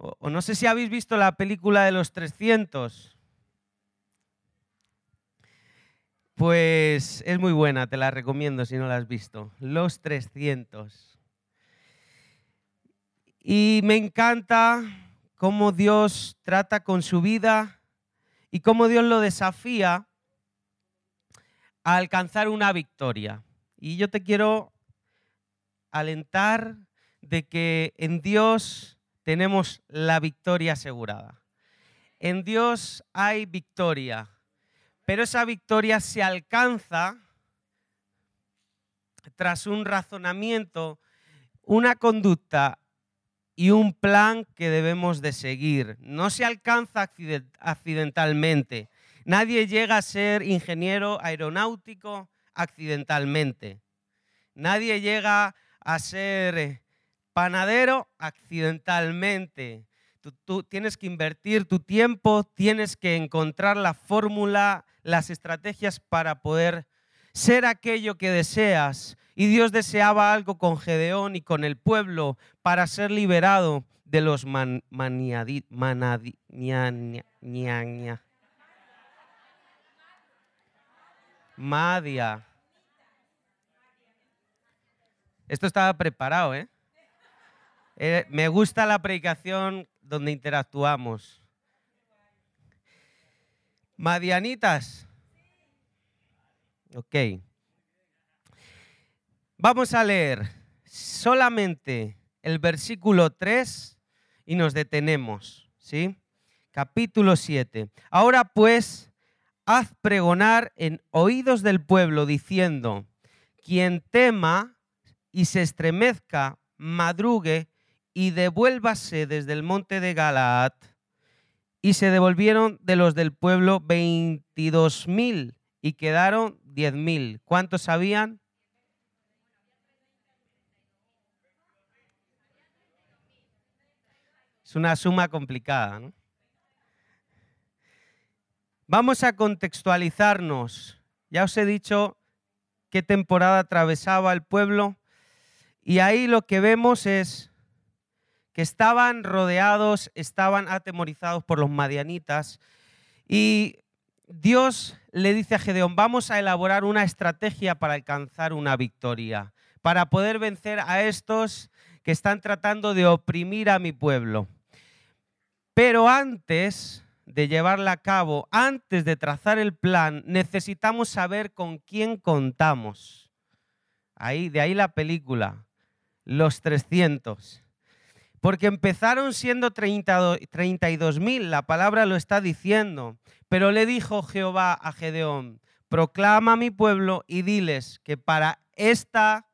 o, no sé si habéis visto la película de los 300. Pues es muy buena, te la recomiendo si no la has visto. Los 300. Y me encanta cómo Dios trata con su vida y cómo Dios lo desafía a alcanzar una victoria. Y yo te quiero alentar de que en Dios tenemos la victoria asegurada. En Dios hay victoria pero esa victoria se alcanza tras un razonamiento, una conducta y un plan que debemos de seguir. No se alcanza accidentalmente. Nadie llega a ser ingeniero aeronáutico accidentalmente. Nadie llega a ser panadero accidentalmente. Tú, tienes que invertir tu tiempo, tienes que encontrar la fórmula las estrategias para poder ser aquello que deseas. Y Dios deseaba algo con Gedeón y con el pueblo para ser liberado de los man, Madia. Esto estaba preparado, ¿eh? ¿Eh? Me gusta la predicación donde interactuamos. Madianitas. Ok. Vamos a leer solamente el versículo 3 y nos detenemos, ¿sí? Capítulo 7. Ahora pues, haz pregonar en oídos del pueblo diciendo, quien tema y se estremezca, madrugue y devuélvase desde el monte de Galaad y se devolvieron de los del pueblo 22 mil y quedaron 10 mil. ¿Cuántos habían? Es una suma complicada. ¿no? Vamos a contextualizarnos. Ya os he dicho qué temporada atravesaba el pueblo y ahí lo que vemos es que estaban rodeados, estaban atemorizados por los madianitas. Y Dios le dice a Gedeón, vamos a elaborar una estrategia para alcanzar una victoria, para poder vencer a estos que están tratando de oprimir a mi pueblo. Pero antes de llevarla a cabo, antes de trazar el plan, necesitamos saber con quién contamos. Ahí, de ahí la película, los 300. Porque empezaron siendo 32 mil, la palabra lo está diciendo. Pero le dijo Jehová a Gedeón, proclama a mi pueblo y diles que para esta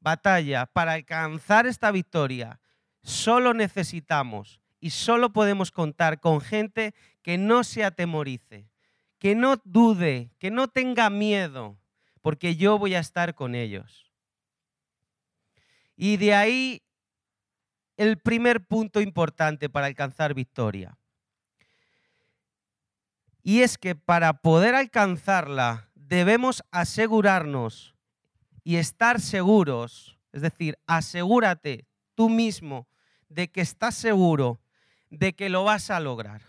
batalla, para alcanzar esta victoria, solo necesitamos y solo podemos contar con gente que no se atemorice, que no dude, que no tenga miedo, porque yo voy a estar con ellos. Y de ahí el primer punto importante para alcanzar victoria. Y es que para poder alcanzarla debemos asegurarnos y estar seguros, es decir, asegúrate tú mismo de que estás seguro de que lo vas a lograr,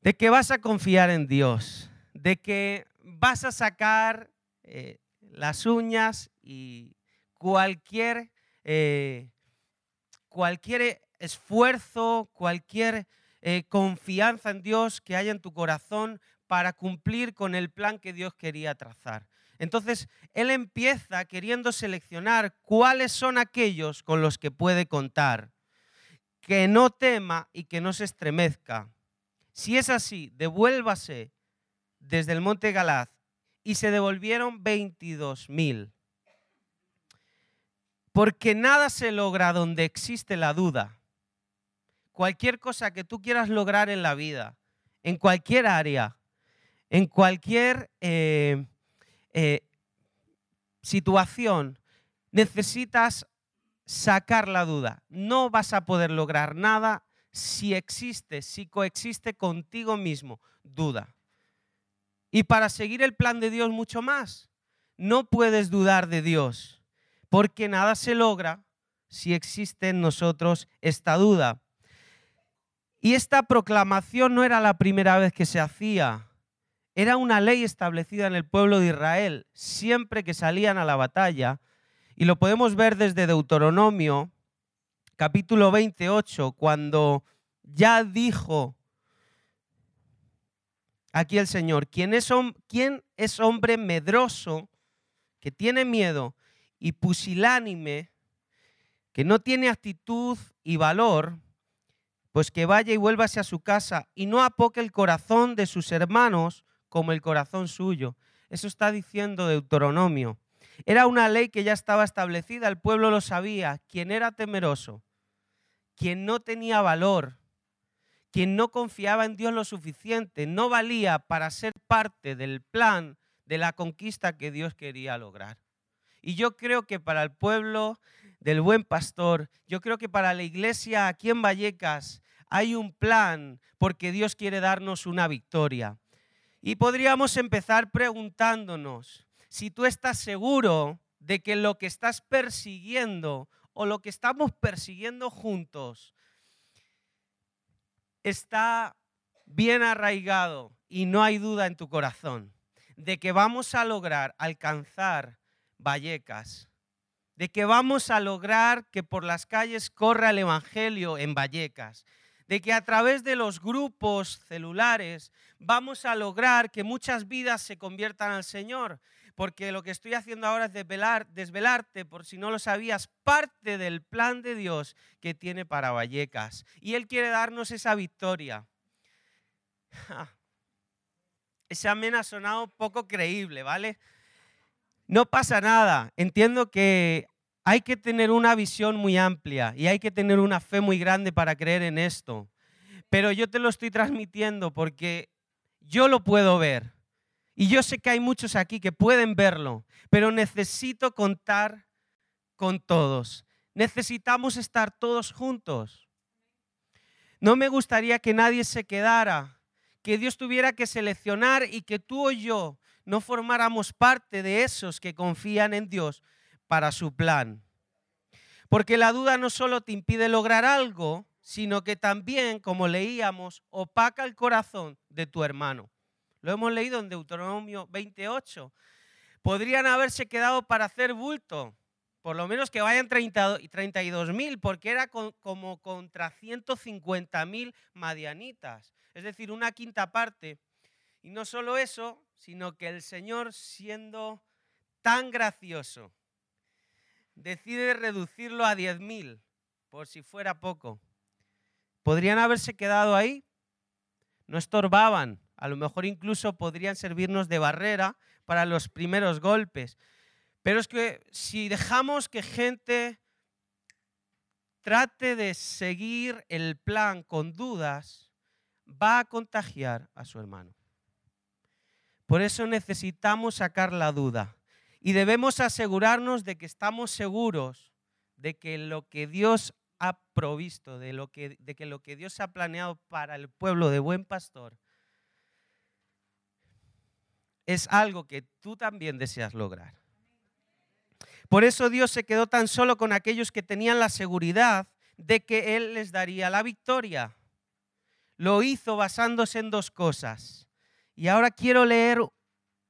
de que vas a confiar en Dios, de que vas a sacar eh, las uñas y cualquier eh, cualquier esfuerzo, cualquier eh, confianza en Dios que haya en tu corazón para cumplir con el plan que Dios quería trazar. Entonces, Él empieza queriendo seleccionar cuáles son aquellos con los que puede contar, que no tema y que no se estremezca. Si es así, devuélvase desde el monte Galaz y se devolvieron 22 mil. Porque nada se logra donde existe la duda. Cualquier cosa que tú quieras lograr en la vida, en cualquier área, en cualquier eh, eh, situación, necesitas sacar la duda. No vas a poder lograr nada si existe, si coexiste contigo mismo duda. Y para seguir el plan de Dios mucho más, no puedes dudar de Dios porque nada se logra si existe en nosotros esta duda. Y esta proclamación no era la primera vez que se hacía. Era una ley establecida en el pueblo de Israel siempre que salían a la batalla. Y lo podemos ver desde Deuteronomio, capítulo 28, cuando ya dijo aquí el Señor, ¿quién es, quién es hombre medroso que tiene miedo y pusilánime, que no tiene actitud y valor? Pues que vaya y vuélvase a su casa y no apoque el corazón de sus hermanos como el corazón suyo. Eso está diciendo Deuteronomio. Era una ley que ya estaba establecida, el pueblo lo sabía. Quien era temeroso, quien no tenía valor, quien no confiaba en Dios lo suficiente, no valía para ser parte del plan de la conquista que Dios quería lograr. Y yo creo que para el pueblo del buen pastor, yo creo que para la iglesia aquí en Vallecas hay un plan porque Dios quiere darnos una victoria. Y podríamos empezar preguntándonos si tú estás seguro de que lo que estás persiguiendo o lo que estamos persiguiendo juntos está bien arraigado y no hay duda en tu corazón de que vamos a lograr alcanzar Vallecas, de que vamos a lograr que por las calles corra el Evangelio en Vallecas, de que a través de los grupos celulares vamos a lograr que muchas vidas se conviertan al Señor, porque lo que estoy haciendo ahora es desvelar, desvelarte, por si no lo sabías, parte del plan de Dios que tiene para Vallecas. Y Él quiere darnos esa victoria. Ese amén ha sonado poco creíble, ¿vale? No pasa nada. Entiendo que hay que tener una visión muy amplia y hay que tener una fe muy grande para creer en esto. Pero yo te lo estoy transmitiendo porque yo lo puedo ver. Y yo sé que hay muchos aquí que pueden verlo, pero necesito contar con todos. Necesitamos estar todos juntos. No me gustaría que nadie se quedara, que Dios tuviera que seleccionar y que tú o yo no formáramos parte de esos que confían en Dios para su plan. Porque la duda no solo te impide lograr algo, sino que también, como leíamos, opaca el corazón de tu hermano. Lo hemos leído en Deuteronomio 28. Podrían haberse quedado para hacer bulto, por lo menos que vayan 32 mil, porque era como contra 150 mil madianitas, es decir, una quinta parte. Y no solo eso, sino que el Señor, siendo tan gracioso, decide reducirlo a 10 mil, por si fuera poco. ¿Podrían haberse quedado ahí? No estorbaban, a lo mejor incluso podrían servirnos de barrera para los primeros golpes. Pero es que si dejamos que gente trate de seguir el plan con dudas, va a contagiar a su hermano. Por eso necesitamos sacar la duda y debemos asegurarnos de que estamos seguros de que lo que Dios ha provisto, de, lo que, de que lo que Dios ha planeado para el pueblo de buen pastor, es algo que tú también deseas lograr. Por eso Dios se quedó tan solo con aquellos que tenían la seguridad de que Él les daría la victoria. Lo hizo basándose en dos cosas. Y ahora quiero leer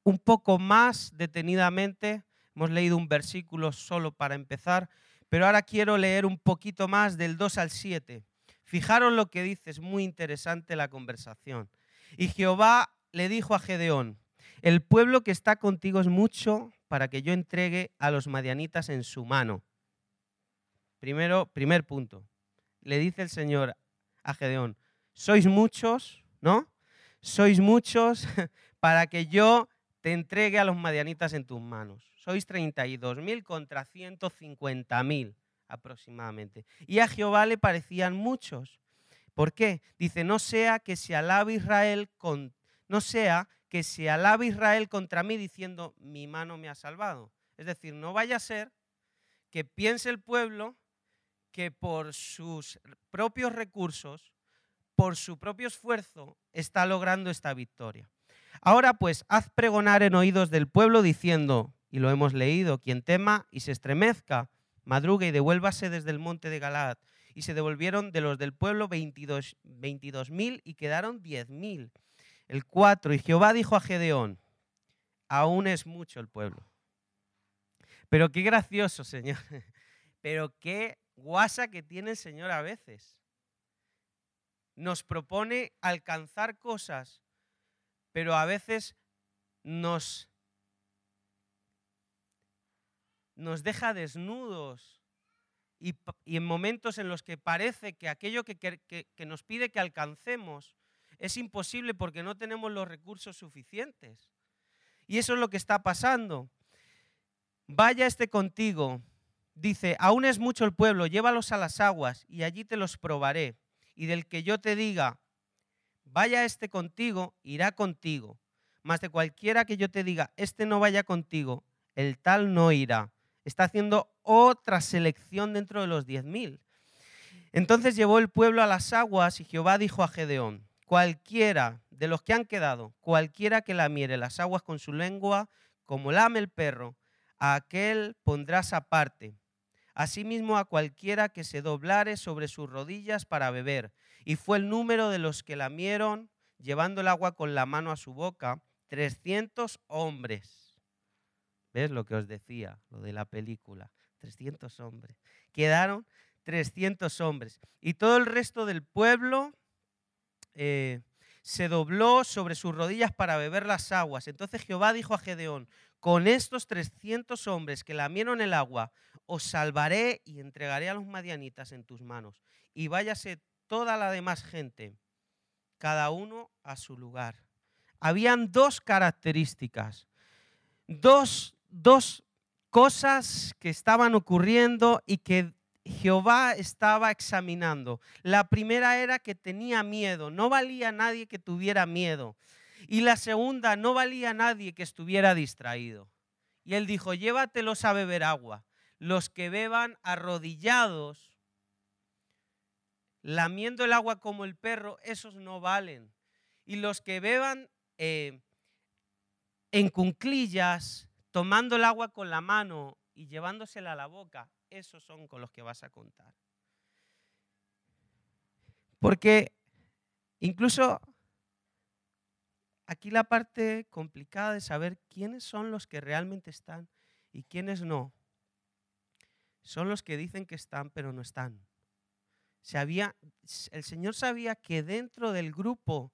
un poco más detenidamente. Hemos leído un versículo solo para empezar, pero ahora quiero leer un poquito más del 2 al 7. Fijaros lo que dice, es muy interesante la conversación. Y Jehová le dijo a Gedeón, el pueblo que está contigo es mucho para que yo entregue a los madianitas en su mano. Primero, primer punto. Le dice el Señor a Gedeón, sois muchos, ¿no? Sois muchos para que yo te entregue a los madianitas en tus manos. Sois 32 mil contra 150 mil aproximadamente. Y a Jehová le parecían muchos. ¿Por qué? Dice, no sea que se alabe Israel no sea que se alabe Israel contra mí diciendo, mi mano me ha salvado. Es decir, no vaya a ser que piense el pueblo que por sus propios recursos, por su propio esfuerzo, está logrando esta victoria. Ahora pues, haz pregonar en oídos del pueblo diciendo, y lo hemos leído, quien tema y se estremezca, madrugue y devuélvase desde el monte de Galaad. Y se devolvieron de los del pueblo 22 mil y quedaron diez mil. El 4, y Jehová dijo a Gedeón, aún es mucho el pueblo. Pero qué gracioso, Señor. Pero qué guasa que tiene el Señor a veces. Nos propone alcanzar cosas, pero a veces nos, nos deja desnudos y, en momentos en los que parece que aquello que, que nos pide que alcancemos es imposible porque no tenemos los recursos suficientes. Y eso es lo que está pasando. Vaya este contigo. Dice, aún es mucho el pueblo, llévalos a las aguas y allí te los probaré. Y del que yo te diga, vaya este contigo, irá contigo. Mas de cualquiera que yo te diga, este no vaya contigo, el tal no irá. Está haciendo otra selección dentro de los diez mil. Entonces llevó el pueblo a las aguas y Jehová dijo a Gedeón, cualquiera de los que han quedado, cualquiera que lamiere las aguas con su lengua, como lame el perro, a aquel pondrás aparte. Asimismo a cualquiera que se doblare sobre sus rodillas para beber. Y fue el número de los que lamieron, llevando el agua con la mano a su boca, trescientos hombres. ¿Ves lo que os decía, lo de la película? Trescientos hombres. Quedaron trescientos hombres. Y todo el resto del pueblo eh, se dobló sobre sus rodillas para beber las aguas. Entonces Jehová dijo a Gedeón, con estos 300 hombres que lamieron el agua, os salvaré y entregaré a los madianitas en tus manos. Y váyase toda la demás gente, cada uno a su lugar. Habían dos características, dos, dos cosas que estaban ocurriendo y que Jehová estaba examinando. La primera era que tenía miedo, no valía nadie que tuviera miedo. Y la segunda, no valía nadie que estuviera distraído. Y él dijo, llévatelos a beber agua. Los que beban arrodillados, lamiendo el agua como el perro, esos no valen. Y los que beban eh, en cunclillas, tomando el agua con la mano y llevándosela a la boca, esos son con los que vas a contar. Porque incluso aquí la parte complicada de saber quiénes son los que realmente están y quiénes no. Son los que dicen que están, pero no están. el Señor sabía que dentro del grupo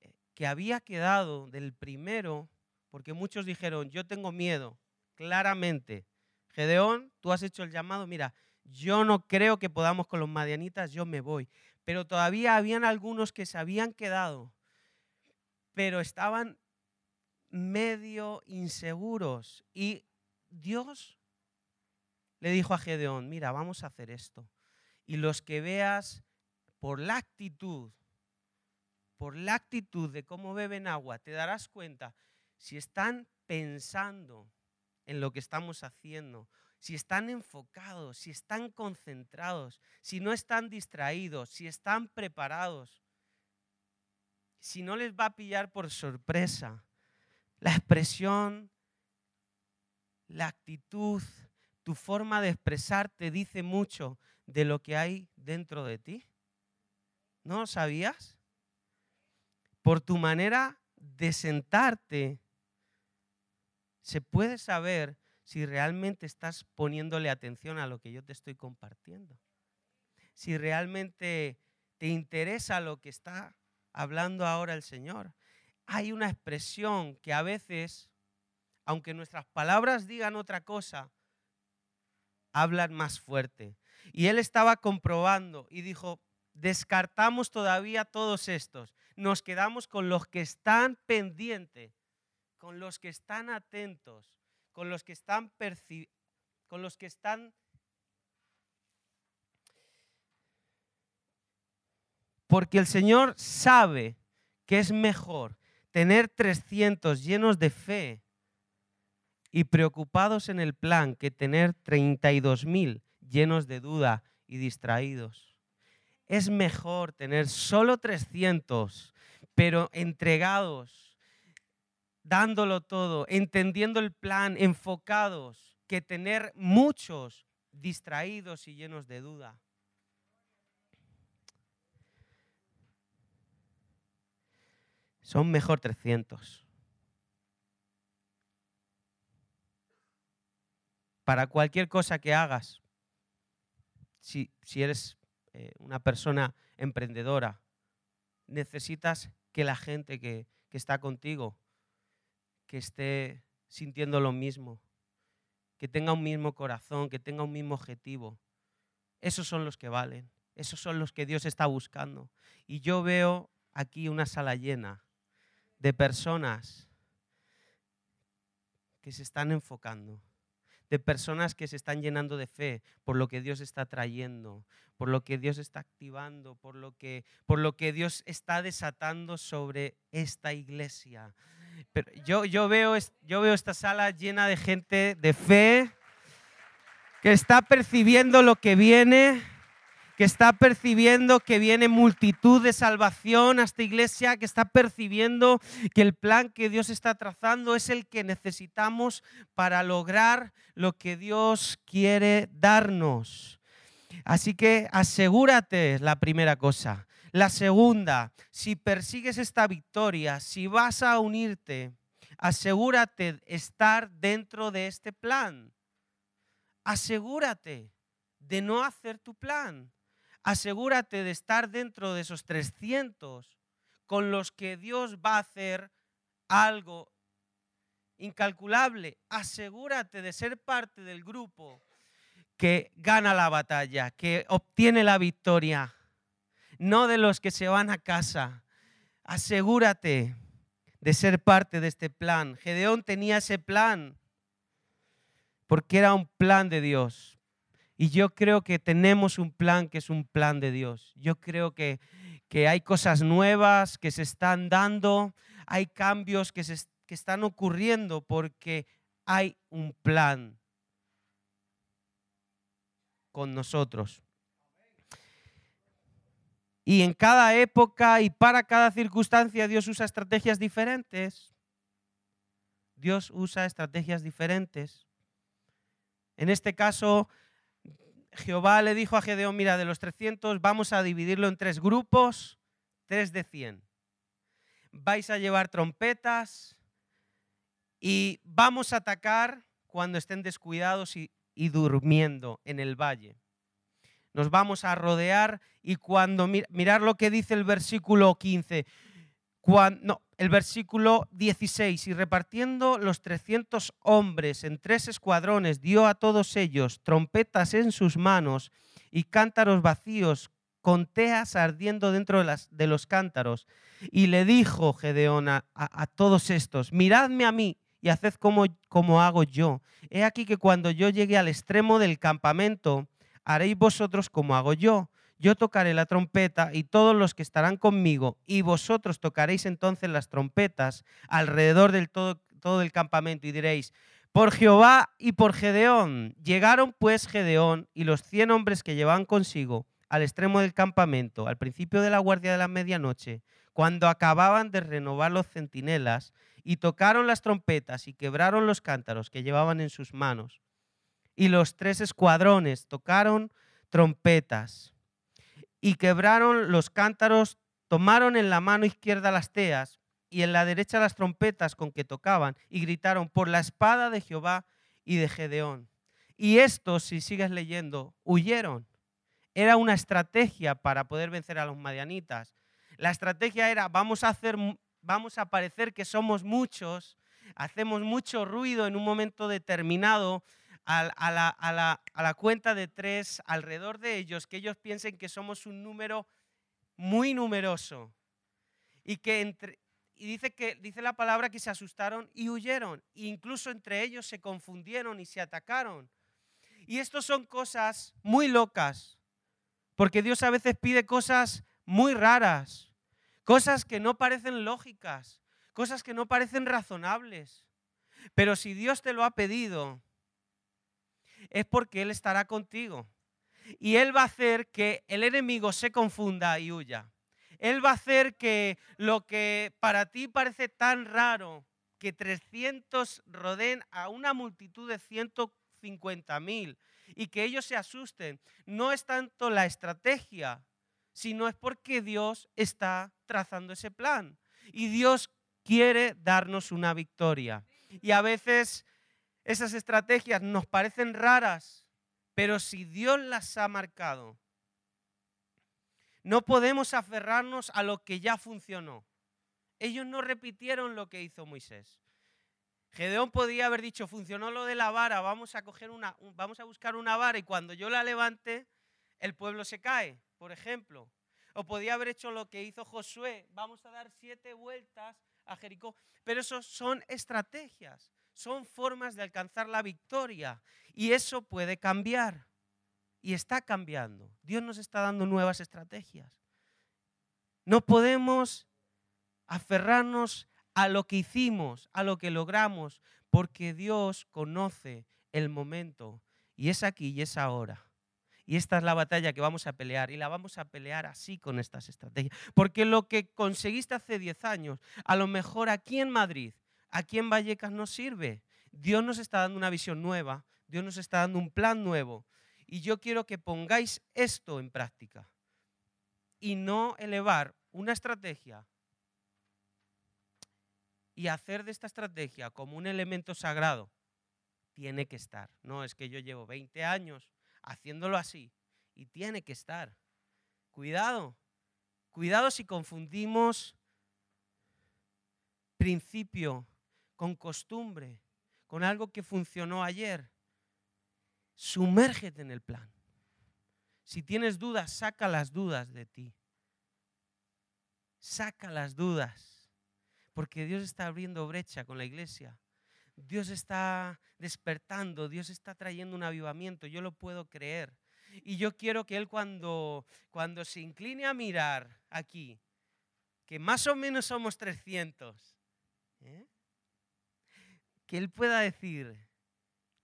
eh, que había quedado del primero, porque muchos dijeron, yo tengo miedo, claramente, Gedeón, tú has hecho el llamado, mira, yo no creo que podamos con los madianitas, yo me voy. Pero todavía habían algunos que se habían quedado, pero estaban medio inseguros. Y Dios le dijo a Gedeón, mira, vamos a hacer esto. Y los que veas por la actitud, por la actitud de cómo beben agua, te darás cuenta si están pensando en lo que estamos haciendo, si están enfocados, si están concentrados, si no están distraídos, si están preparados, si no les va a pillar por sorpresa. La expresión, la actitud, tu forma de expresarte dice mucho de lo que hay dentro de ti. ¿No lo sabías? Por tu manera de sentarte, se puede saber si realmente estás poniéndole atención a lo que yo te estoy compartiendo. Si realmente te interesa lo que está hablando ahora el Señor. Hay una expresión que a veces, aunque nuestras palabras digan otra cosa, hablan más fuerte. Y él estaba comprobando y dijo, descartamos todavía todos estos, nos quedamos con los que están pendientes con los que están atentos, con los que están con los que están porque el Señor sabe que es mejor tener 300 llenos de fe y preocupados en el plan que tener 32 mil llenos de duda y distraídos. Es mejor tener solo 300, pero entregados dándolo todo, entendiendo el plan, enfocados, que tener muchos distraídos y llenos de duda. Son mejor 300. Para cualquier cosa que hagas, si, eres eh, una persona emprendedora, necesitas que la gente que, que está contigo, que esté sintiendo lo mismo, que tenga un mismo corazón, que tenga un mismo objetivo. Esos son los que valen, esos son los que Dios está buscando. Y yo veo aquí una sala llena de personas que se están enfocando, de personas que se están llenando de fe por lo que Dios está trayendo, por lo que Dios está activando, por lo que, por lo que Dios está desatando sobre esta iglesia. Pero yo, yo, veo, yo veo esta sala llena de gente de fe que está percibiendo lo que viene, que está percibiendo que viene multitud de salvación a esta iglesia, que está percibiendo que el plan que Dios está trazando es el que necesitamos para lograr lo que Dios quiere darnos. Así que asegúrate, la primera cosa. La segunda, si persigues esta victoria, si vas a unirte, asegúrate estar dentro de este plan. Asegúrate de no hacer tu plan. Asegúrate de estar dentro de esos 300 con los que Dios va a hacer algo incalculable. Asegúrate de ser parte del grupo que gana la batalla, que obtiene la victoria no de los que se van a casa. Asegúrate de ser parte de este plan. Gedeón tenía ese plan porque era un plan de Dios. Y yo creo que tenemos un plan que es un plan de Dios. Yo creo que, que hay cosas nuevas que se están dando, hay cambios que, se, que están ocurriendo porque hay un plan con nosotros. Y en cada época y para cada circunstancia Dios usa estrategias diferentes. Dios usa estrategias diferentes. En este caso, Jehová le dijo a Gedeón, mira, de los 300 vamos a dividirlo en tres grupos, tres de 100. Vais a llevar trompetas y vamos a atacar cuando estén descuidados y, durmiendo en el valle nos vamos a rodear y cuando mirar lo que dice el versículo 15, el versículo 16, y repartiendo los 300 hombres en tres escuadrones, dio a todos ellos trompetas en sus manos y cántaros vacíos con teas ardiendo dentro de, las, de los cántaros. Y le dijo Gedeón a, a, todos estos, miradme a mí y haced como, como hago yo. He aquí que cuando yo llegue al extremo del campamento, haréis vosotros como hago yo. Yo tocaré la trompeta y todos los que estarán conmigo, y vosotros tocaréis entonces las trompetas alrededor del todo, todo el campamento y diréis, por Jehová y por Gedeón. Llegaron pues Gedeón y los cien hombres que llevaban consigo al extremo del campamento, al principio de la guardia de la medianoche, cuando acababan de renovar los centinelas, y tocaron las trompetas y quebraron los cántaros que llevaban en sus manos y los tres escuadrones tocaron trompetas y quebraron los cántaros, tomaron en la mano izquierda las teas y en la derecha las trompetas con que tocaban y gritaron por la espada de Jehová y de Gedeón. Y estos, si sigues leyendo, huyeron. Era una estrategia para poder vencer a los madianitas. La estrategia era, vamos a hacer, vamos a parecer que somos muchos, hacemos mucho ruido en un momento determinado a, la, cuenta de tres alrededor de ellos, que ellos piensen que somos un número muy numeroso. Y que entre, y dice que dice la palabra que se asustaron y huyeron. Incluso entre ellos se confundieron y se atacaron. Y esto son cosas muy locas, porque Dios a veces pide cosas muy raras, cosas que no parecen lógicas, cosas que no parecen razonables. Pero si Dios te lo ha pedido, es porque Él estará contigo. Y Él va a hacer que el enemigo se confunda y huya. Él va a hacer que lo que para ti parece tan raro, que 300 rodeen a una multitud de 150 mil y que ellos se asusten, no es tanto la estrategia, sino es porque Dios está trazando ese plan. Y Dios quiere darnos una victoria. Y a veces esas estrategias nos parecen raras, pero si Dios las ha marcado, no podemos aferrarnos a lo que ya funcionó. Ellos no repitieron lo que hizo Moisés. Gedeón podía haber dicho, funcionó lo de la vara, vamos a, coger una, vamos a buscar una vara y cuando yo la levante, el pueblo se cae, por ejemplo. O podía haber hecho lo que hizo Josué, vamos a dar siete vueltas a Jericó. Pero eso son estrategias, son formas de alcanzar la victoria y eso puede cambiar. Y está cambiando. Dios nos está dando nuevas estrategias. No podemos aferrarnos a lo que hicimos, a lo que logramos, porque Dios conoce el momento y es aquí y es ahora. Y esta es la batalla que vamos a pelear y la vamos a pelear así con estas estrategias. Porque lo que conseguiste hace 10 años, a lo mejor aquí en Madrid, aquí en Vallecas no sirve. Dios nos está dando una visión nueva, Dios nos está dando un plan nuevo. Y yo quiero que pongáis esto en práctica y no elevar una estrategia y hacer de esta estrategia como un elemento sagrado, tiene que estar. No es que yo llevo 20 años haciéndolo así y tiene que estar. Cuidado, cuidado si confundimos principio con costumbre, con algo que funcionó ayer. Sumérgete en el plan. Si tienes dudas, saca las dudas de ti. Saca las dudas porque Dios está abriendo brecha con la iglesia. Dios está despertando, Dios está trayendo un avivamiento, yo lo puedo creer. Y yo quiero que Él cuando, cuando se incline a mirar aquí, que más o menos somos 300, ¿eh? Que Él pueda decir,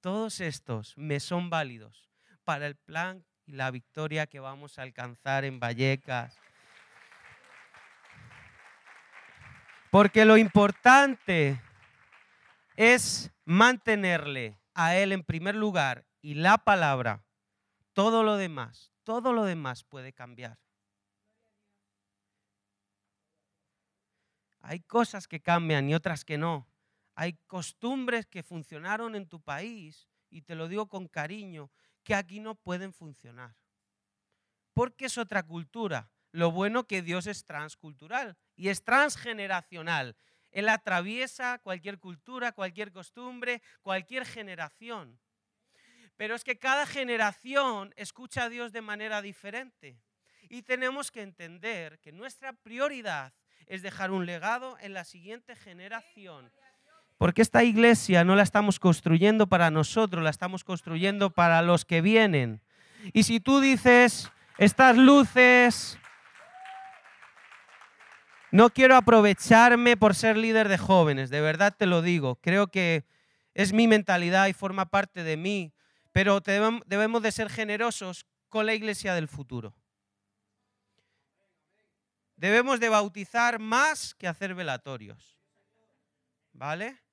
todos estos me son válidos para el plan y la victoria que vamos a alcanzar en Vallecas, Porque lo importante es mantenerle a Él en primer lugar y la palabra. Todo lo demás, todo lo demás puede cambiar. Hay cosas que cambian y otras que no. Hay costumbres que funcionaron en tu país, y te lo digo con cariño, que aquí no pueden funcionar. Porque es otra cultura. Lo bueno que Dios es transcultural y es transgeneracional. Él atraviesa cualquier cultura, cualquier costumbre, cualquier generación. Pero es que cada generación escucha a Dios de manera diferente. Y tenemos que entender que nuestra prioridad es dejar un legado en la siguiente generación. Porque esta iglesia no la estamos construyendo para nosotros, la estamos construyendo para los que vienen. Y si tú dices, estas luces, no quiero aprovecharme por ser líder de jóvenes, de verdad te lo digo. Creo que es mi mentalidad y forma parte de mí, pero debemos de ser generosos con la iglesia del futuro. Debemos de bautizar más que hacer velatorios. ¿Vale?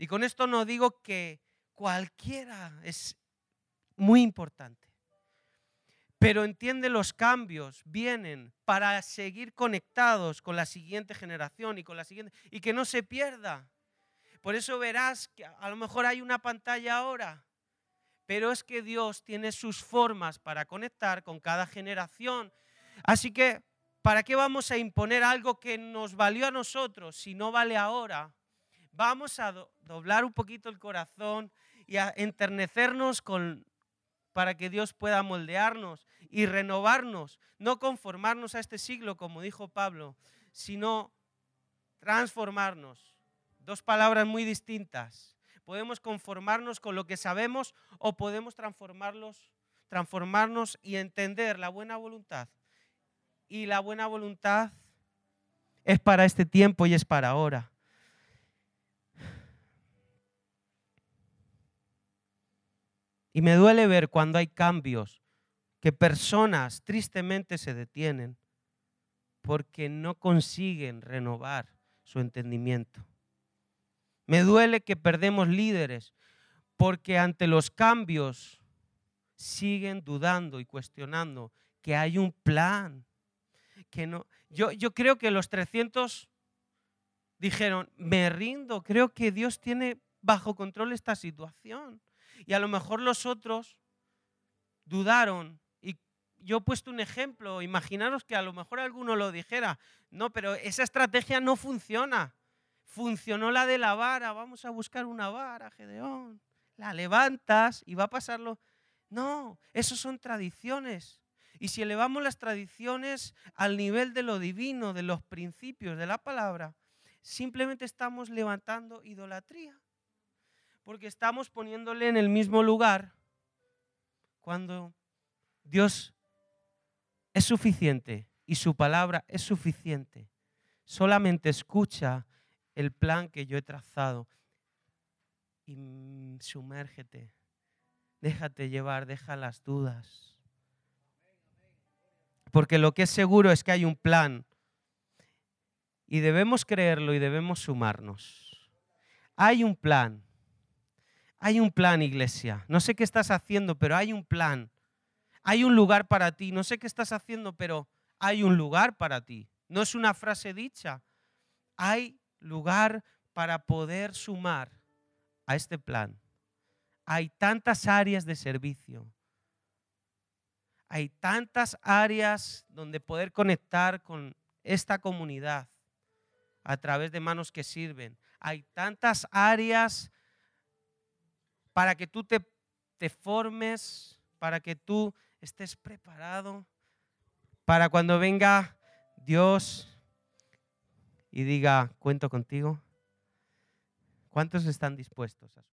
Y con esto no digo que cualquiera es muy importante pero entiende los cambios, vienen para seguir conectados con la siguiente generación y con la siguiente, y que no se pierda. Por eso verás que a lo mejor hay una pantalla ahora, pero es que Dios tiene sus formas para conectar con cada generación. Así que, ¿para qué vamos a imponer algo que nos valió a nosotros si no vale ahora? Vamos a doblar un poquito el corazón y a enternecernos para que Dios pueda moldearnos y renovarnos, no conformarnos a este siglo, como dijo Pablo, sino transformarnos. Dos palabras muy distintas. Podemos conformarnos con lo que sabemos o podemos transformarlos, transformarnos y entender la buena voluntad. Y la buena voluntad es para este tiempo y es para ahora. Y me duele ver cuando hay cambios que personas tristemente se detienen porque no consiguen renovar su entendimiento. Me duele que perdemos líderes porque ante los cambios siguen dudando y cuestionando que hay un plan. Que no, yo, yo creo que los 300 dijeron, me rindo, creo que Dios tiene bajo control esta situación. Y a lo mejor los otros dudaron. Y yo he puesto un ejemplo, imaginaros que a lo mejor alguno lo dijera, no, pero esa estrategia no funciona. Funcionó la de la vara, vamos a buscar una vara, Gedeón. La levantas y va a pasarlo. No, eso son tradiciones. Y si elevamos las tradiciones al nivel de lo divino, de los principios de la palabra, simplemente estamos levantando idolatría. Porque estamos poniéndole en el mismo lugar cuando Dios es suficiente y su palabra es suficiente. Solamente escucha el plan que yo he trazado y sumérgete Déjate llevar, deja las dudas. Porque lo que es seguro es que hay un plan. Y debemos creerlo y debemos sumarnos. Hay un plan. Hay un plan, iglesia. No sé qué estás haciendo, pero hay un plan. Hay un lugar para ti. No sé qué estás haciendo, pero hay un lugar para ti. No es una frase dicha. Hay lugar para poder sumar a este plan. Hay tantas áreas de servicio. Hay tantas áreas donde poder conectar con esta comunidad a través de manos que sirven. Hay tantas áreas para que tú te, te formes, para que tú estés preparado, para cuando venga Dios y diga, cuento contigo. ¿Cuántos están dispuestos a